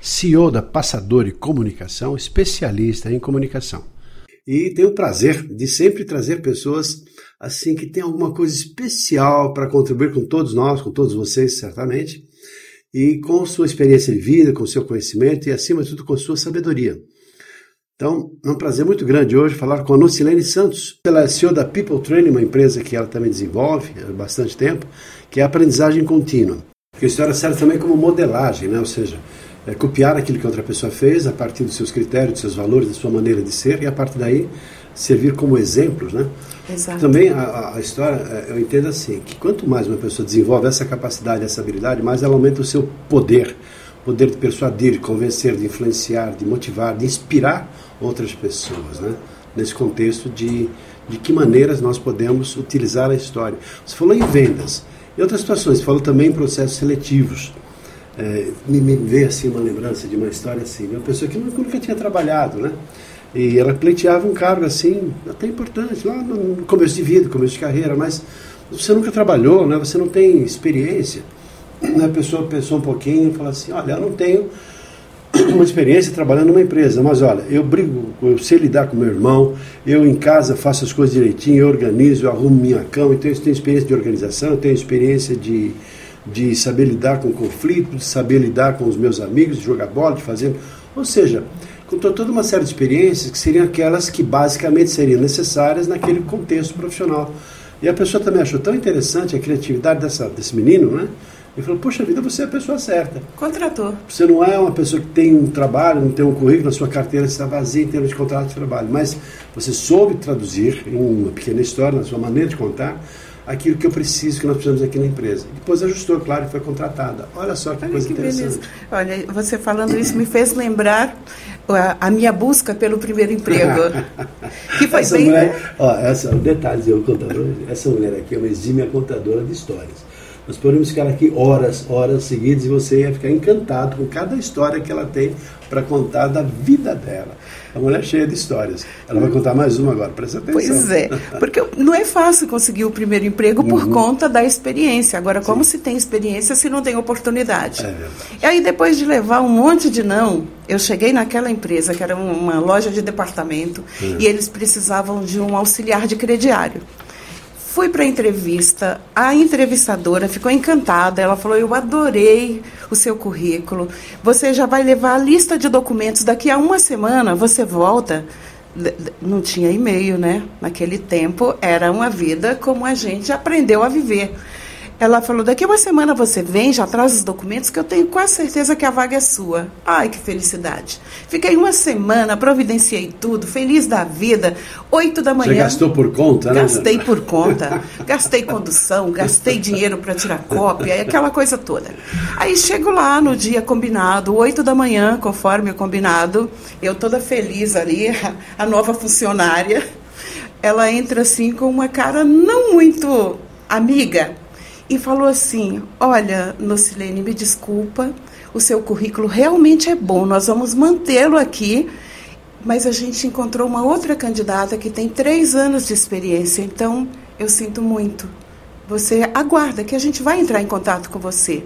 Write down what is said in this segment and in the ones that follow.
CEO da Passadori Comunicação, especialista em comunicação. E tenho o prazer de sempre trazer pessoas assim que têm alguma coisa especial para contribuir com todos nós, com todos vocês, certamente, e com sua experiência de vida, com seu conhecimento e, acima de tudo, com sua sabedoria. Então, é um prazer muito grande hoje falar com a Nocilene Santos. Ela é CEO da People Training, uma empresa que ela também desenvolve há bastante tempo, que é a aprendizagem contínua. Porque a história serve também como modelagem, né? ou seja, é copiar aquilo que outra pessoa fez a partir dos seus critérios, dos seus valores, da sua maneira de ser, e a partir daí servir como exemplos. Né? Exato. Também a, a história, é, eu entendo assim, que quanto mais uma pessoa desenvolve essa capacidade, essa habilidade, mais ela aumenta o seu poder. Poder de persuadir, de convencer, de influenciar, de motivar, de inspirar outras pessoas. Né? Nesse contexto de, de que maneiras nós podemos utilizar a história. Você falou em vendas. Em outras situações, você falou também em processos seletivos. É, me, me veio assim uma lembrança de uma história assim, de uma pessoa que nunca tinha trabalhado, né? E ela pleiteava um cargo assim, até importante, lá no começo de vida, começo de carreira, mas você nunca trabalhou, né? Você não tem experiência. A pessoa pensou um pouquinho e falou assim, olha, eu não tenho uma experiência trabalhando numa empresa, mas olha, eu brigo, eu sei lidar com meu irmão, eu em casa faço as coisas direitinho, eu organizo, eu arrumo minha cama, então eu tenho experiência de organização, eu tenho experiência de, de saber lidar com conflitos, de saber lidar com os meus amigos, de jogar bola, de fazer. Ou seja, contou toda uma série de experiências que seriam aquelas que basicamente seriam necessárias naquele contexto profissional. E a pessoa também achou tão interessante a criatividade dessa, desse menino, né? Ele falou, poxa vida, você é a pessoa certa. Contratou. Você não é uma pessoa que tem um trabalho, não tem um currículo, a sua carteira está vazia em termos de contrato de trabalho, mas você soube traduzir em uma pequena história, na sua maneira de contar, aquilo que eu preciso, que nós precisamos aqui na empresa. Depois ajustou, claro, e foi contratada. Olha só que Olha coisa que interessante. beleza. Olha, você falando isso me fez lembrar a, a minha busca pelo primeiro emprego. que foi essa bem. mulher, ó, essa, um detalhe, eu essa mulher aqui é uma exímia contadora de histórias. Nós poderíamos ficar aqui horas, horas seguidas e você ia ficar encantado com cada história que ela tem para contar da vida dela. A mulher é cheia de histórias. Ela vai contar mais uma agora, presta atenção. Pois é, porque não é fácil conseguir o primeiro emprego por Uhum. conta da experiência. Agora, como se tem experiência se não tem oportunidade? É verdade. E aí, depois de levar um monte de não, eu cheguei naquela empresa, que era um- uma loja de departamento, Hum. e eles precisavam de um auxiliar de crediário. Fui para a entrevista, a entrevistadora ficou encantada. Ela falou: Eu adorei o seu currículo. Você já vai levar a lista de documentos. Daqui a uma semana você volta. Não tinha e-mail, né? Naquele tempo era uma vida como a gente aprendeu a viver. Ela falou: daqui uma semana você vem, já traz os documentos, que eu tenho quase certeza que a vaga é sua. Ai, que felicidade. Fiquei uma semana, providenciei tudo, feliz da vida. Oito da manhã. Você gastou por conta, né? Gastei por conta, gastei condução, gastei dinheiro para tirar cópia, aquela coisa toda. Aí chego lá no dia combinado, 8 da manhã, conforme o combinado, eu toda feliz ali, a, a nova funcionária, ela entra assim com uma cara não muito amiga e falou assim: Olha, Nocilene, me desculpa, o seu currículo realmente é bom, nós vamos mantê-lo aqui. Mas a gente encontrou uma outra candidata que tem três anos de experiência, então eu sinto muito. Você aguarda que a gente vai entrar em contato com você.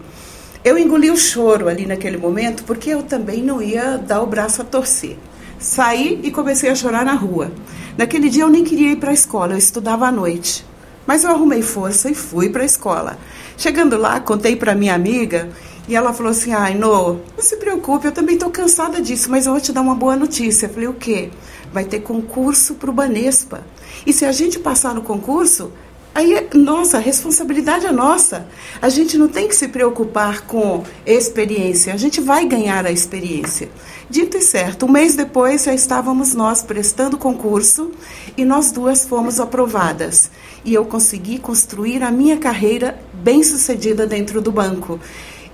Eu engoli o choro ali naquele momento, porque eu também não ia dar o braço a torcer. Saí e comecei a chorar na rua. Naquele dia eu nem queria ir para a escola, eu estudava à noite. Mas eu arrumei força e fui para a escola. Chegando lá, contei para minha amiga e ela falou assim: Ai, Nô, não se preocupe, eu também estou cansada disso, mas eu vou te dar uma boa notícia. Eu falei: O quê? Vai ter concurso para o Banespa. E se a gente passar no concurso, Aí, nossa, a responsabilidade é nossa. A gente não tem que se preocupar com experiência, a gente vai ganhar a experiência. Dito e certo, um mês depois já estávamos nós prestando concurso e nós duas fomos aprovadas. E eu consegui construir a minha carreira bem sucedida dentro do banco.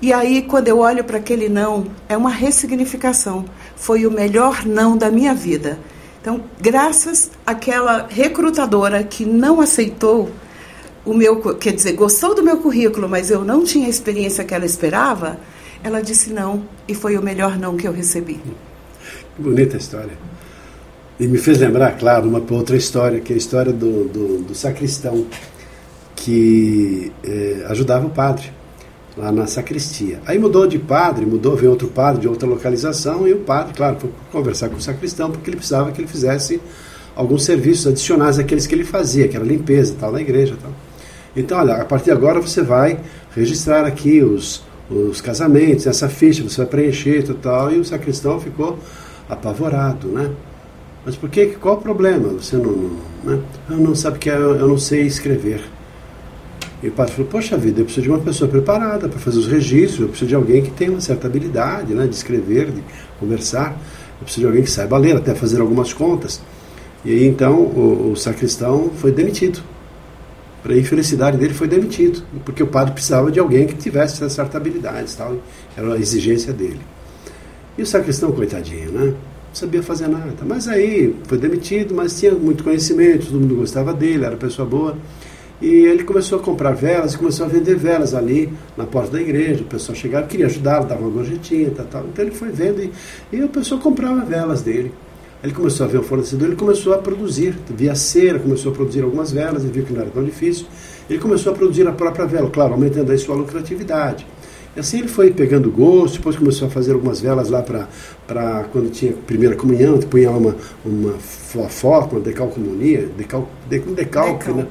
E aí, quando eu olho para aquele não, é uma ressignificação. Foi o melhor não da minha vida. Então, graças àquela recrutadora que não aceitou o meu, quer dizer, gostou do meu currículo, mas eu não tinha a experiência que ela esperava, ela disse não e foi o melhor não que eu recebi. Bonita história. E me fez lembrar, claro, uma outra história, que é a história do, do, do sacristão que eh, ajudava o padre lá na sacristia. Aí mudou de padre, mudou, veio outro padre de outra localização e o padre, claro, foi conversar com o sacristão porque ele precisava que ele fizesse alguns serviços adicionais àqueles que ele fazia, que era limpeza tal na igreja tal. Então, olha, a partir de agora você vai registrar aqui os, os casamentos, essa ficha, você vai preencher e tal, e o sacristão ficou apavorado, né? Mas por que? Qual o problema? Você não, né? Eu não sabe que eu, eu não sei escrever. E o padre falou: Poxa vida, eu preciso de uma pessoa preparada para fazer os registros, eu preciso de alguém que tenha uma certa habilidade né, de escrever, de conversar, eu preciso de alguém que saiba ler, até fazer algumas contas. E aí então o, o sacristão foi demitido. Para infelicidade dele, foi demitido, porque o padre precisava de alguém que tivesse essa certa habilidade, tal, era a exigência dele. E o sacristão, coitadinho, né? Sabia fazer nada. Mas aí foi demitido, mas tinha muito conhecimento, todo mundo gostava dele, era pessoa boa. E ele começou a comprar velas, começou a vender velas ali na porta da igreja. O pessoal chegava, queria ajudá-lo, dava uma gorjetinha, tal, tal. Então ele foi vendo e, e o pessoal comprava velas dele. Ele começou a ver o fornecedor, ele começou a produzir, via cera, começou a produzir algumas velas, ele viu que não era tão difícil. Ele começou a produzir a própria vela, claro, aumentando aí sua lucratividade. E assim ele foi pegando gosto, depois começou a fazer algumas velas lá para quando tinha primeira comunhão, punha uma, uma foto, uma decalcomunia, decal, decalque, decalque, né?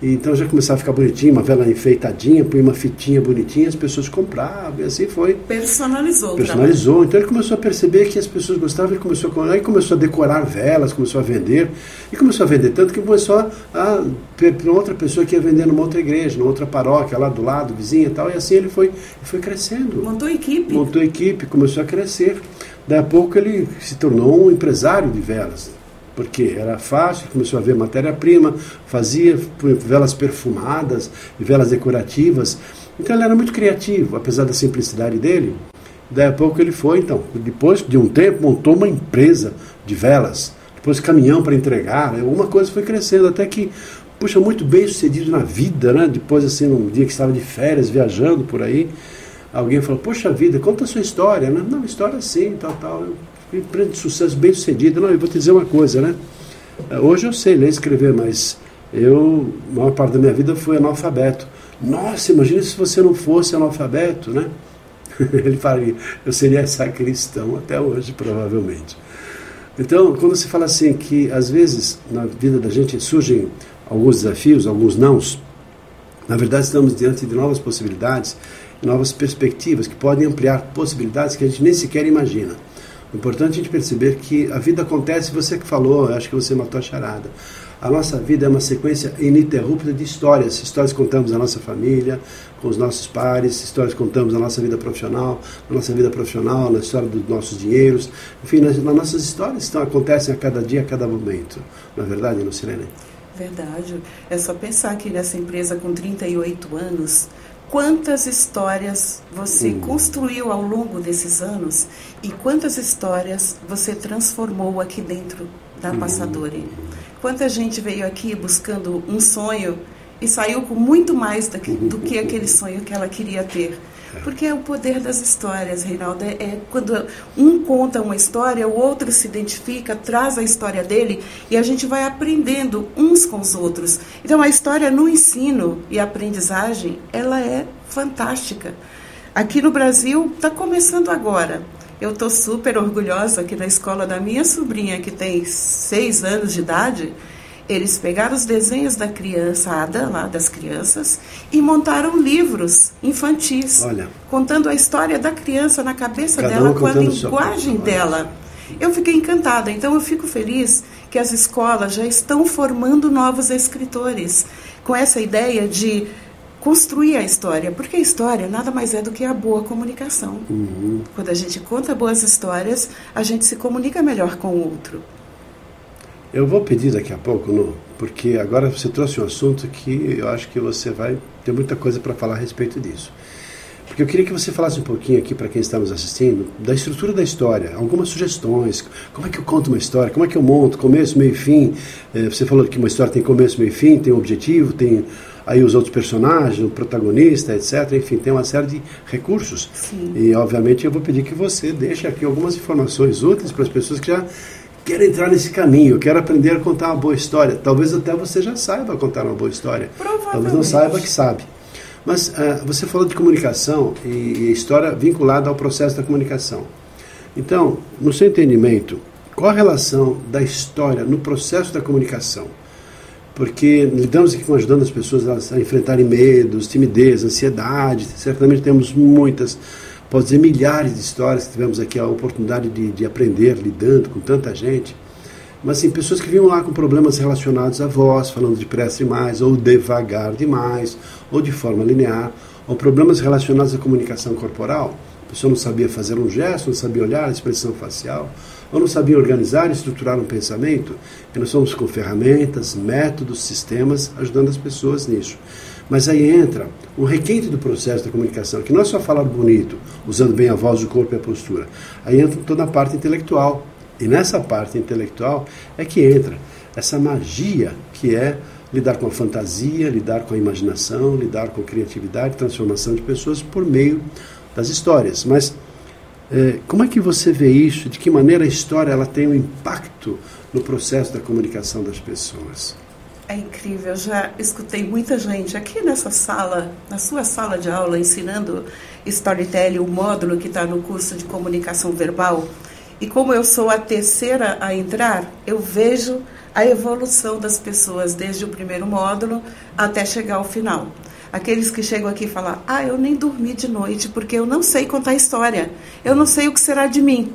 Então já começava a ficar bonitinho, uma vela enfeitadinha, põe uma fitinha bonitinha, as pessoas compravam, e assim foi. Personalizou. Personalizou. Então ele começou a perceber que as pessoas gostavam, ele começou a, aí começou a decorar velas, começou a vender, e começou a vender tanto que começou a, a para outra pessoa que ia vender numa outra igreja, numa outra paróquia, lá do lado, vizinha e tal, e assim ele foi, foi crescendo. Montou equipe. Montou equipe, começou a crescer. Daí a pouco ele se tornou um empresário de velas porque era fácil, começou a ver matéria-prima, fazia velas perfumadas e velas decorativas. Então ele era muito criativo, apesar da simplicidade dele. Daí a pouco ele foi, então, depois de um tempo, montou uma empresa de velas, depois caminhão para entregar, né? alguma coisa foi crescendo, até que, puxa, muito bem sucedido na vida, né? Depois, assim, num dia que estava de férias, viajando por aí, alguém falou, poxa vida, conta a sua história, né? Não, história sim, tal, tal empresa de sucesso bem sucedida. Não, eu vou te dizer uma coisa, né? É, hoje eu sei ler e escrever, mas eu, a maior parte da minha vida foi analfabeto. Nossa, imagina se você não fosse analfabeto, né? Ele falaria, eu seria sacristão até hoje, provavelmente. Então, quando se fala assim que às vezes na vida da gente surgem alguns desafios, alguns nãos, na verdade estamos diante de novas possibilidades, novas perspectivas que podem ampliar possibilidades que a gente nem sequer imagina. Importante a gente perceber que a vida acontece, você que falou, acho que você matou a charada. A nossa vida é uma sequência ininterrupta de histórias. Histórias que contamos na nossa família, com os nossos pares, histórias que contamos na nossa vida profissional, na nossa vida profissional, na história dos nossos dinheiros. Enfim, nas, nas nossas histórias que acontecem a cada dia, a cada momento. Não é verdade, Lucilene? Verdade. É só pensar que nessa empresa com 38 anos, quantas histórias você hum. construiu ao longo desses anos e quantas histórias você transformou aqui dentro da hum. Passadori. Quanta gente veio aqui buscando um sonho e saiu com muito mais do que, do que aquele sonho que ela queria ter. Porque é o poder das histórias, Reinaldo. É, é, quando um conta uma história, o outro se identifica, traz a história dele e a gente vai aprendendo uns com os outros. Então a história no ensino e aprendizagem, ela é fantástica. Aqui no Brasil está começando agora. Eu estou super orgulhosa que na escola da minha sobrinha, que tem seis anos de idade, eles pegaram os desenhos da criançada, lá das crianças, e montaram livros infantis, Olha. contando a história da criança na cabeça Cada dela, um com a linguagem dela. Eu fiquei encantada, então eu fico feliz que as escolas já estão formando novos escritores, com essa ideia de construir a história, porque a história nada mais é do que a boa comunicação. Uhum. Quando a gente conta boas histórias, a gente se comunica melhor com o outro. Eu vou pedir daqui a pouco, no, porque agora você trouxe um assunto que eu acho que você vai ter muita coisa para falar a respeito disso. Porque eu queria que você falasse um pouquinho aqui para quem está nos assistindo da estrutura da história, algumas sugestões. Como é que eu conto uma história? Como é que eu monto? Começo, meio e fim. É, você falou que uma história tem começo, meio e fim, tem um objetivo, tem aí os outros personagens, o protagonista, etc. Enfim, tem uma série de recursos. Sim. E, obviamente, eu vou pedir que você deixe aqui algumas informações úteis para as pessoas que já querem entrar nesse caminho, querem aprender a contar uma boa história. Talvez até você já saiba contar uma boa história. Talvez não saiba que sabe. Mas uh, você falou de comunicação e, e história vinculada ao processo da comunicação. Então, no seu entendimento, qual a relação da história no processo da comunicação? Porque lidamos aqui com ajudando as pessoas a, a enfrentarem medos, timidez, ansiedade. Certamente temos muitas, pode dizer milhares de histórias que tivemos aqui a oportunidade de, de aprender lidando com tanta gente. Mas assim, pessoas que vinham lá com problemas relacionados à voz, falando depressa demais, ou devagar demais, ou de forma linear, ou problemas relacionados à comunicação corporal. A pessoa não sabia fazer um gesto, não sabia olhar, a expressão facial, ou não sabia organizar e estruturar um pensamento. E nós somos com ferramentas, métodos, sistemas, ajudando as pessoas nisso. Mas aí entra o requinte do processo da comunicação, que não é só falar bonito, usando bem a voz, o corpo e a postura. Aí entra toda a parte intelectual, e nessa parte intelectual é que entra essa magia que é lidar com a fantasia, lidar com a imaginação, lidar com a criatividade, transformação de pessoas por meio das histórias. Mas é, como é que você vê isso? De que maneira a história ela tem um impacto no processo da comunicação das pessoas? É incrível, já escutei muita gente aqui nessa sala, na sua sala de aula, ensinando storytelling, o módulo que está no curso de comunicação verbal. E como eu sou a terceira a entrar, eu vejo a evolução das pessoas desde o primeiro módulo até chegar ao final. Aqueles que chegam aqui e falam: Ah, eu nem dormi de noite porque eu não sei contar história, eu não sei o que será de mim.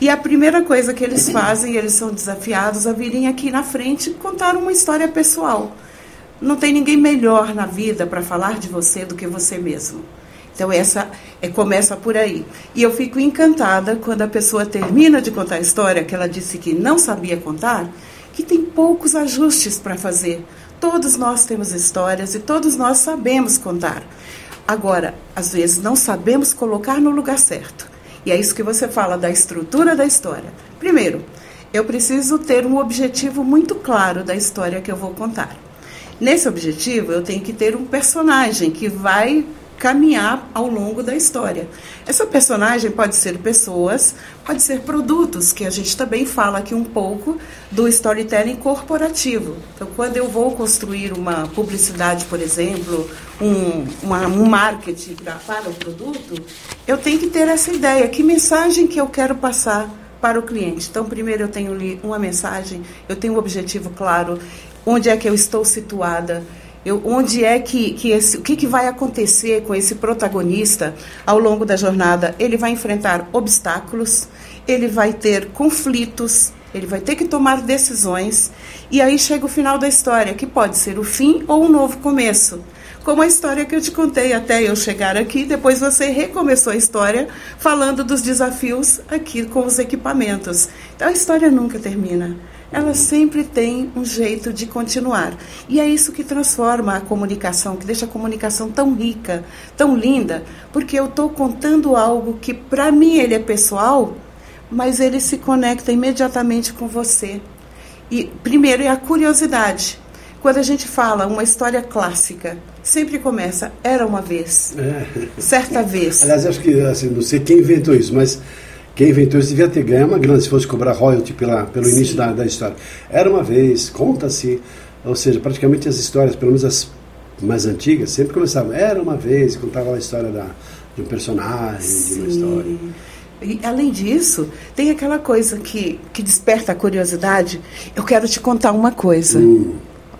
E a primeira coisa que eles fazem, eles são desafiados a virem aqui na frente contar uma história pessoal. Não tem ninguém melhor na vida para falar de você do que você mesmo. Então essa é, começa por aí. E eu fico encantada quando a pessoa termina de contar a história que ela disse que não sabia contar, que tem poucos ajustes para fazer. Todos nós temos histórias e todos nós sabemos contar. Agora, às vezes não sabemos colocar no lugar certo. E é isso que você fala da estrutura da história. Primeiro, eu preciso ter um objetivo muito claro da história que eu vou contar. Nesse objetivo, eu tenho que ter um personagem que vai caminhar ao longo da história. Essa personagem pode ser pessoas, pode ser produtos, que a gente também fala aqui um pouco do storytelling corporativo. Então, quando eu vou construir uma publicidade, por exemplo, um, uma, um marketing pra, para o produto, eu tenho que ter essa ideia, que mensagem que eu quero passar para o cliente. Então, primeiro eu tenho uma mensagem, eu tenho um objetivo claro, onde é que eu estou situada, eu, onde é que, que esse, o que, que vai acontecer com esse protagonista ao longo da jornada? Ele vai enfrentar obstáculos, ele vai ter conflitos, ele vai ter que tomar decisões, e aí chega o final da história, que pode ser o fim ou um novo começo. Como a história que eu te contei até eu chegar aqui, depois você recomeçou a história falando dos desafios aqui com os equipamentos. Então a história nunca termina ela sempre tem um jeito de continuar. E é isso que transforma a comunicação, que deixa a comunicação tão rica, tão linda, porque eu estou contando algo que para mim ele é pessoal, mas ele se conecta imediatamente com você. E primeiro é a curiosidade. Quando a gente fala uma história clássica, sempre começa era uma vez, é. certa vez. Aliás, acho que assim, não sei quem inventou isso, mas quem inventou isso devia ter ganho uma grana se fosse cobrar royalty pela, pelo Sim. início da, da história. Era uma vez, conta-se, ou seja, praticamente as histórias, pelo menos as mais antigas, sempre começavam. Era uma vez, contava a história da, de um personagem, Sim. de uma história. E, além disso, tem aquela coisa que, que desperta a curiosidade. Eu quero te contar uma coisa. Hum.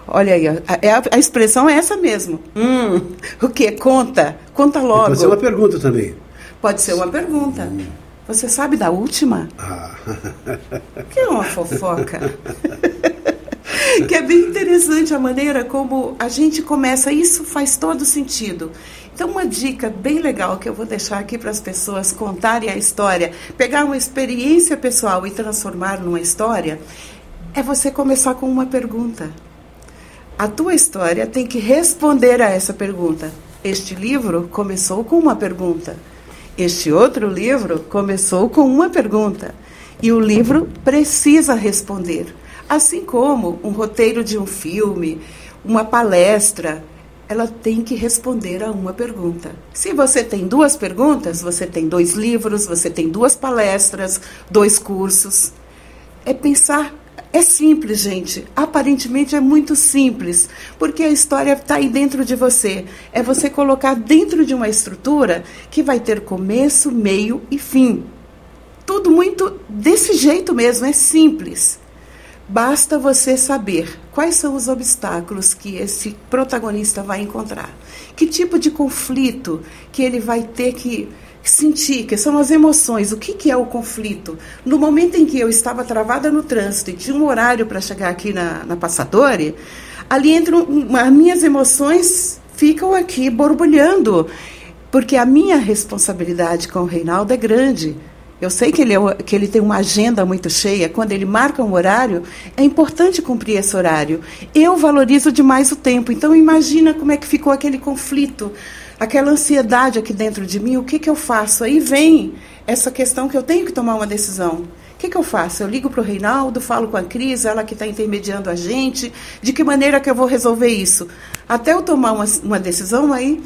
Olha aí, a, a, a, expressão é essa mesmo. Hum, o que? Conta. Conta logo. pode ser uma pergunta também. Pode ser uma pergunta. Hum. Você sabe da última? Ah. Que é uma fofoca. que é bem interessante a maneira como a gente começa. Isso faz todo sentido. Então, uma dica bem legal que eu vou deixar aqui para as pessoas contarem a história, pegar uma experiência pessoal e transformar numa história, é você começar com uma pergunta. A tua história tem que responder a essa pergunta. Este livro começou com uma pergunta. Este outro livro começou com uma pergunta. E o livro precisa responder. Assim como um roteiro de um filme, uma palestra, ela tem que responder a uma pergunta. Se você tem duas perguntas, você tem dois livros, você tem duas palestras, dois cursos. É pensar. É simples, gente. Aparentemente é muito simples, porque a história está aí dentro de você. É você colocar dentro de uma estrutura que vai ter começo, meio e fim. Tudo muito desse jeito mesmo, é simples. Basta você saber quais são os obstáculos que esse protagonista vai encontrar. Que tipo de conflito que ele vai ter que sentir, que são as emoções. O que, que é o conflito? No momento em que eu estava travada no trânsito e tinha um horário para chegar aqui na, na Passadore, ali entram as minhas emoções ficam aqui borbulhando, porque a minha responsabilidade com o Reinaldo é grande. Eu sei que ele, é, que ele tem uma agenda muito cheia. Quando ele marca um horário, é importante cumprir esse horário. Eu valorizo demais o tempo. Então, imagina como é que ficou aquele conflito, aquela ansiedade aqui dentro de mim. O que, que eu faço? Aí vem essa questão que eu tenho que tomar uma decisão. O que, que eu faço? Eu ligo para o Reinaldo, falo com a Cris, ela que está intermediando a gente. De que maneira que eu vou resolver isso? Até eu tomar uma, uma decisão, aí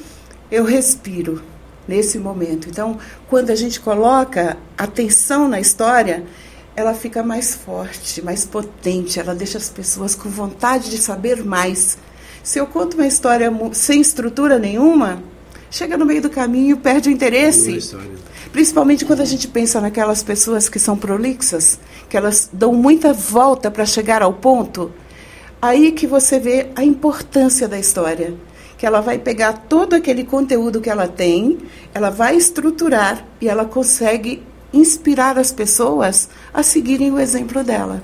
eu respiro nesse momento. Então, quando a gente coloca atenção na história, ela fica mais forte, mais potente, ela deixa as pessoas com vontade de saber mais. Se eu conto uma história sem estrutura nenhuma, chega no meio do caminho, perde o interesse. Principalmente quando a gente pensa naquelas pessoas que são prolixas, que elas dão muita volta para chegar ao ponto. Aí que você vê a importância da história que ela vai pegar todo aquele conteúdo que ela tem, ela vai estruturar e ela consegue inspirar as pessoas a seguirem o exemplo dela.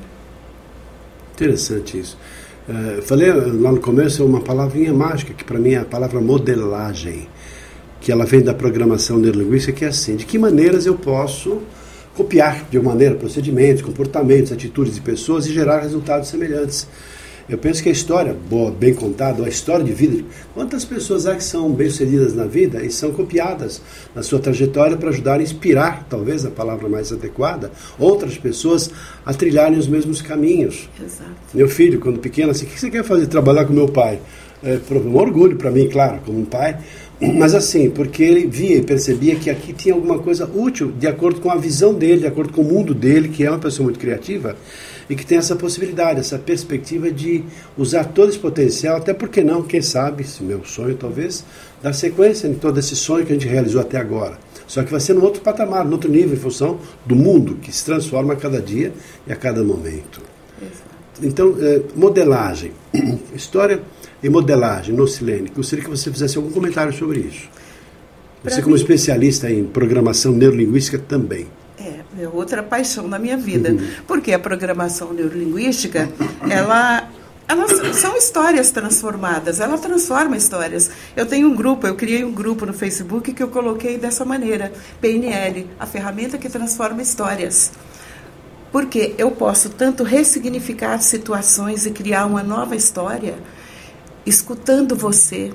Interessante isso. Uh, falei lá no começo uma palavrinha mágica, que para mim é a palavra modelagem, que ela vem da programação neurolinguística, que é assim, de que maneiras eu posso copiar de uma maneira procedimentos, comportamentos, atitudes de pessoas e gerar resultados semelhantes. Eu penso que a história, boa, bem contada, a história de vida, quantas pessoas há que são bem-sucedidas na vida e são copiadas na sua trajetória para ajudar a inspirar, talvez a palavra mais adequada, outras pessoas a trilharem os mesmos caminhos. Exato. Meu filho, quando pequeno, assim, o que você quer fazer? Trabalhar com meu pai. É, um orgulho para mim, claro, como um pai, mas assim, porque ele via e percebia que aqui tinha alguma coisa útil, de acordo com a visão dele, de acordo com o mundo dele, que é uma pessoa muito criativa, e que tem essa possibilidade, essa perspectiva de usar todo esse potencial, até porque não, quem sabe, se meu sonho talvez, dar sequência em todo esse sonho que a gente realizou até agora. Só que vai ser num outro patamar, num outro nível, em função do mundo que se transforma a cada dia e a cada momento. Exato. Então, é, modelagem, história e modelagem no Silene. Gostaria que você fizesse algum comentário sobre isso. Você, como especialista em programação neurolinguística, também. É outra paixão na minha vida. Uhum. Porque a programação neurolinguística, ela elas são histórias transformadas, ela transforma histórias. Eu tenho um grupo, eu criei um grupo no Facebook que eu coloquei dessa maneira, PNL, a ferramenta que transforma histórias. Porque eu posso tanto ressignificar situações e criar uma nova história, escutando você,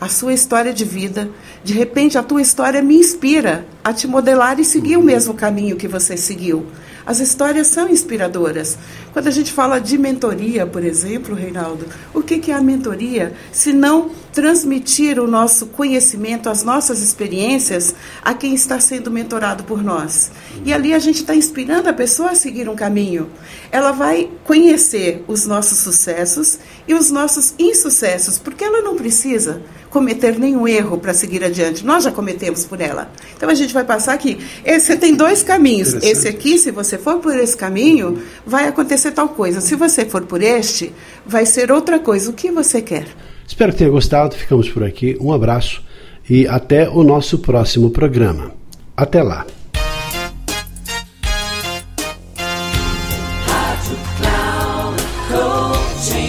a sua história de vida. De repente, a tua história me inspira a te modelar e seguir o mesmo caminho que você seguiu. As histórias são inspiradoras. Quando a gente fala de mentoria, por exemplo, Reinaldo, o que é a mentoria? Se não transmitir o nosso conhecimento, as nossas experiências a quem está sendo mentorado por nós. E ali a gente está inspirando a pessoa a seguir um caminho. Ela vai conhecer os nossos sucessos e os nossos insucessos, porque ela não precisa cometer nenhum erro para seguir adiante. Nós já cometemos por ela. Então a gente vai passar aqui. Você tem dois caminhos. Esse aqui, se você for por esse caminho, vai acontecer tal coisa. Se você for por este, vai ser outra coisa. O que você quer? Espero que tenha gostado. Ficamos por aqui. Um abraço e até o nosso próximo programa. Até lá.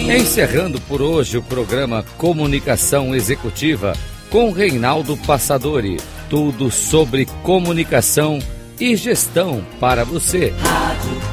Encerrando por hoje o programa Comunicação Executiva com Reinaldo Passadori. Tudo sobre comunicação e gestão para você. Rádio